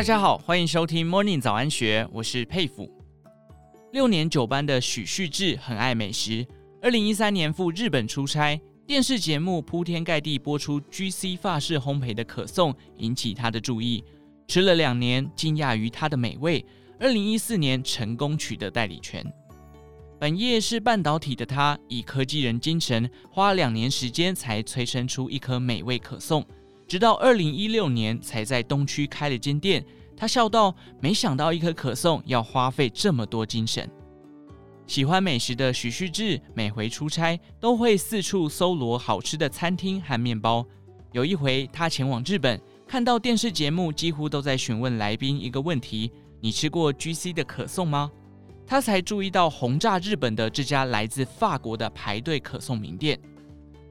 大家好，欢迎收听 Morning 早安学，我是佩服。六年九班的许旭志很爱美食。二零一三年赴日本出差，电视节目铺天盖地播出 GC 法式烘焙的可颂，引起他的注意。吃了两年，惊讶于它的美味。二零一四年成功取得代理权。本业是半导体的他，以科技人精神，花两年时间才催生出一颗美味可颂。直到二零一六年，才在东区开了间店。他笑道：“没想到一颗可颂要花费这么多精神。”喜欢美食的徐旭志，每回出差都会四处搜罗好吃的餐厅和面包。有一回，他前往日本，看到电视节目几乎都在询问来宾一个问题：“你吃过 GC 的可颂吗？”他才注意到轰炸日本的这家来自法国的排队可颂名店。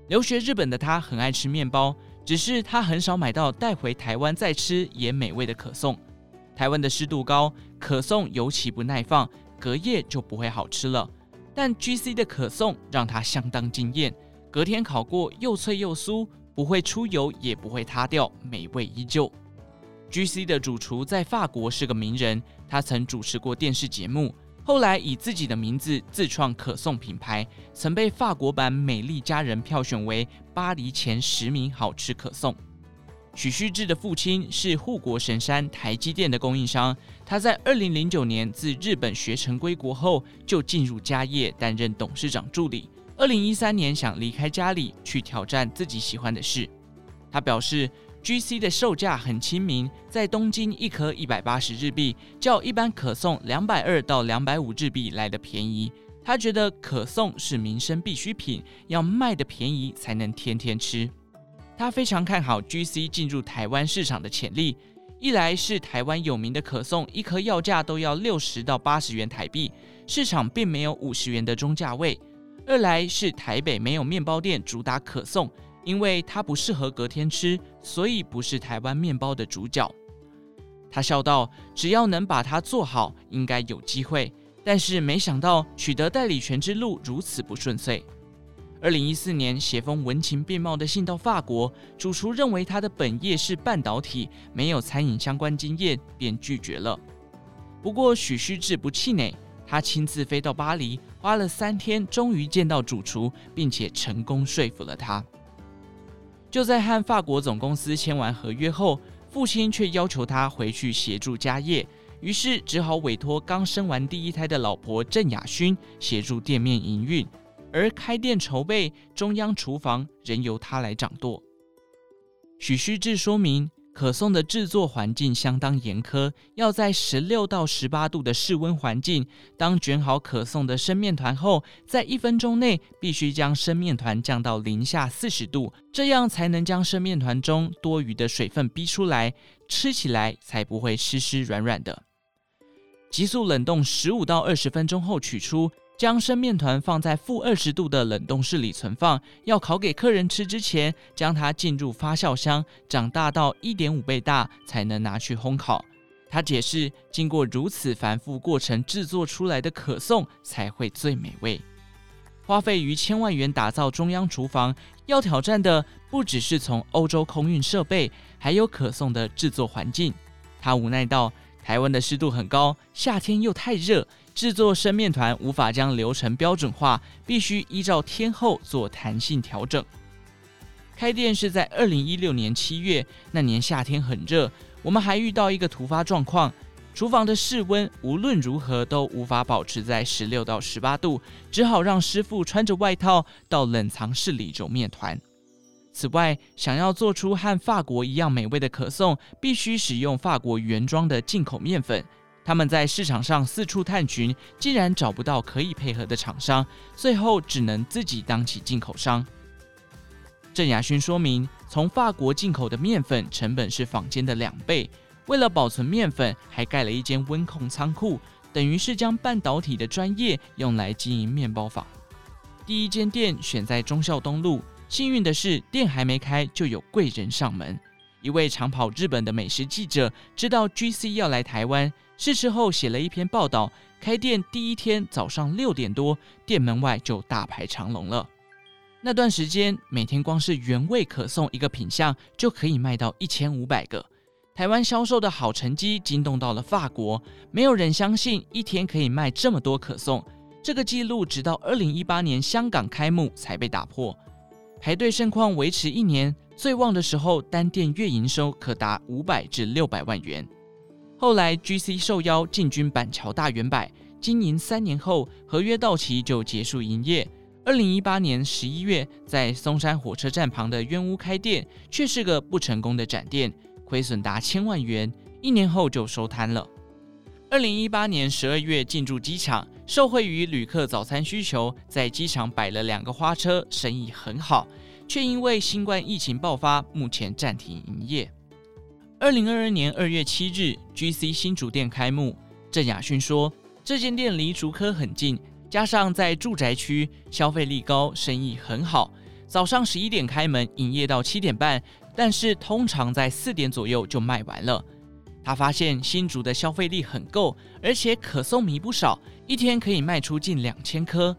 留学日本的他很爱吃面包。只是他很少买到带回台湾再吃也美味的可颂。台湾的湿度高，可颂尤其不耐放，隔夜就不会好吃了。但 GC 的可颂让他相当惊艳，隔天烤过又脆又酥，不会出油也不会塌掉，美味依旧。GC 的主厨在法国是个名人，他曾主持过电视节目。后来以自己的名字自创可颂品牌，曾被法国版《美丽佳人》票选为巴黎前十名好吃可颂。许旭志的父亲是护国神山台积电的供应商，他在二零零九年自日本学成归国后，就进入家业担任董事长助理。二零一三年想离开家里去挑战自己喜欢的事，他表示。GC 的售价很亲民，在东京一颗一百八十日币，较一般可颂两百二到两百五日币来得便宜。他觉得可颂是民生必需品，要卖的便宜才能天天吃。他非常看好 GC 进入台湾市场的潜力，一来是台湾有名的可颂，一颗要价都要六十到八十元台币，市场并没有五十元的中价位；二来是台北没有面包店主打可颂。因为它不适合隔天吃，所以不是台湾面包的主角。他笑道：“只要能把它做好，应该有机会。”但是没想到取得代理权之路如此不顺遂。二零一四年，写封文情并茂的信到法国，主厨认为他的本业是半导体，没有餐饮相关经验，便拒绝了。不过许旭志不气馁，他亲自飞到巴黎，花了三天，终于见到主厨，并且成功说服了他。就在和法国总公司签完合约后，父亲却要求他回去协助家业，于是只好委托刚生完第一胎的老婆郑雅薰协助店面营运，而开店筹备、中央厨房仍由他来掌舵。许须志说明。可颂的制作环境相当严苛，要在十六到十八度的室温环境。当卷好可颂的生面团后，在一分钟内必须将生面团降到零下四十度，这样才能将生面团中多余的水分逼出来，吃起来才不会湿湿软软的。急速冷冻十五到二十分钟后取出。将生面团放在负二十度的冷冻室里存放，要烤给客人吃之前，将它进入发酵箱，长大到一点五倍大，才能拿去烘烤。他解释，经过如此繁复过程制作出来的可颂才会最美味。花费逾千万元打造中央厨房，要挑战的不只是从欧洲空运设备，还有可颂的制作环境。他无奈道。台湾的湿度很高，夏天又太热，制作生面团无法将流程标准化，必须依照天候做弹性调整。开店是在二零一六年七月，那年夏天很热，我们还遇到一个突发状况，厨房的室温无论如何都无法保持在十六到十八度，只好让师傅穿着外套到冷藏室里揉面团。此外，想要做出和法国一样美味的可颂，必须使用法国原装的进口面粉。他们在市场上四处探寻，竟然找不到可以配合的厂商，最后只能自己当起进口商。郑雅勋说明，从法国进口的面粉成本是坊间的两倍，为了保存面粉，还盖了一间温控仓库，等于是将半导体的专业用来经营面包坊。第一间店选在忠孝东路。幸运的是，店还没开就有贵人上门。一位常跑日本的美食记者知道 GC 要来台湾，试吃后写了一篇报道。开店第一天早上六点多，店门外就大排长龙了。那段时间，每天光是原味可颂一个品相就可以卖到一千五百个。台湾销售的好成绩惊动到了法国，没有人相信一天可以卖这么多可颂。这个记录直到二零一八年香港开幕才被打破。排队盛况维持一年，最旺的时候单店月营收可达五百至六百万元。后来 GC 受邀进军板桥大圆柏，经营三年后合约到期就结束营业。二零一八年十一月，在松山火车站旁的冤屋开店，却是个不成功的展店。亏损达千万元，一年后就收摊了。二零一八年十二月进驻机场，受惠于旅客早餐需求，在机场摆了两个花车，生意很好，却因为新冠疫情爆发，目前暂停营业。二零二二年二月七日，GC 新竹店开幕，郑雅勋说，这间店离竹科很近，加上在住宅区，消费力高，生意很好。早上十一点开门，营业到七点半。但是通常在四点左右就卖完了。他发现新竹的消费力很够，而且可颂迷不少，一天可以卖出近两千颗。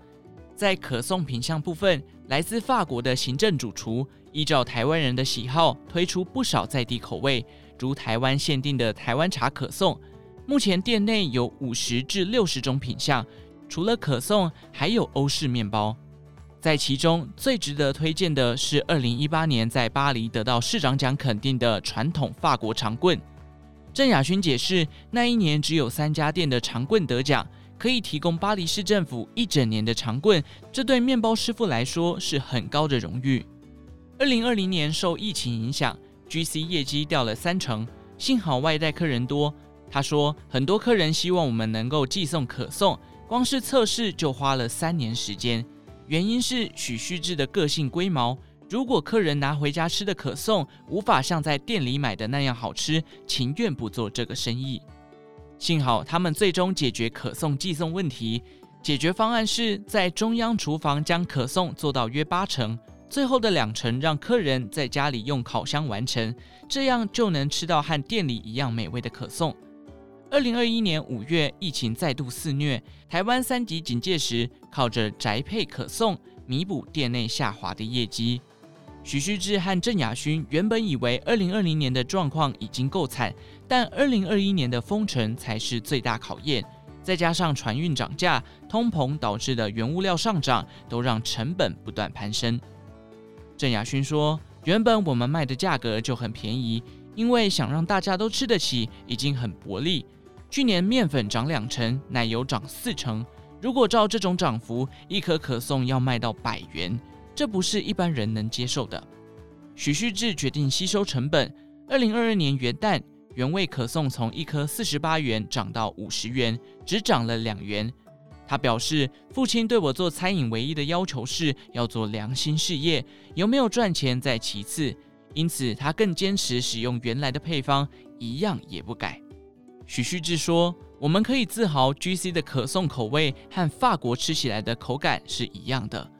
在可颂品项部分，来自法国的行政主厨依照台湾人的喜好推出不少在地口味，如台湾限定的台湾茶可颂。目前店内有五十至六十种品项，除了可颂，还有欧式面包。在其中最值得推荐的是，二零一八年在巴黎得到市长奖肯定的传统法国长棍。郑雅勋解释，那一年只有三家店的长棍得奖，可以提供巴黎市政府一整年的长棍，这对面包师傅来说是很高的荣誉。二零二零年受疫情影响，GC 业绩掉了三成，幸好外带客人多。他说，很多客人希望我们能够寄送可颂，光是测试就花了三年时间。原因是许旭志的个性龟毛，如果客人拿回家吃的可颂无法像在店里买的那样好吃，情愿不做这个生意。幸好他们最终解决可颂寄送问题，解决方案是在中央厨房将可颂做到约八成，最后的两成让客人在家里用烤箱完成，这样就能吃到和店里一样美味的可颂。二零二一年五月，疫情再度肆虐，台湾三级警戒时，靠着宅配可颂弥补店内下滑的业绩。徐旭志和郑雅勋原本以为二零二零年的状况已经够惨，但二零二一年的封城才是最大考验，再加上船运涨价、通膨导致的原物料上涨，都让成本不断攀升。郑雅勋说：“原本我们卖的价格就很便宜，因为想让大家都吃得起，已经很薄利。”去年面粉涨两成，奶油涨四成。如果照这种涨幅，一颗可颂要卖到百元，这不是一般人能接受的。许旭志决定吸收成本。二零二二年元旦，原味可颂从一颗四十八元涨到五十元，只涨了两元。他表示，父亲对我做餐饮唯一的要求是要做良心事业，有没有赚钱在其次。因此，他更坚持使用原来的配方，一样也不改。许旭志说：“我们可以自豪，GC 的可颂口味和法国吃起来的口感是一样的。”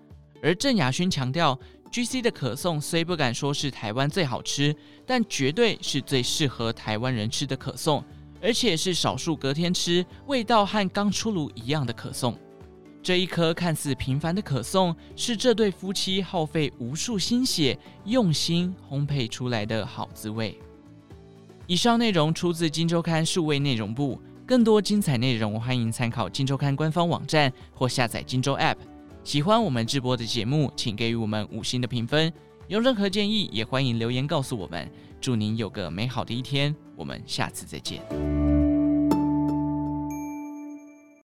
而郑雅勋强调，GC 的可颂虽不敢说是台湾最好吃，但绝对是最适合台湾人吃的可颂，而且是少数隔天吃味道和刚出炉一样的可颂。这一颗看似平凡的可颂，是这对夫妻耗费无数心血、用心烘焙出来的好滋味。以上内容出自《金周刊》数位内容部，更多精彩内容欢迎参考《金周刊》官方网站或下载《金周 App》。喜欢我们直播的节目，请给予我们五星的评分。有任何建议，也欢迎留言告诉我们。祝您有个美好的一天，我们下次再见。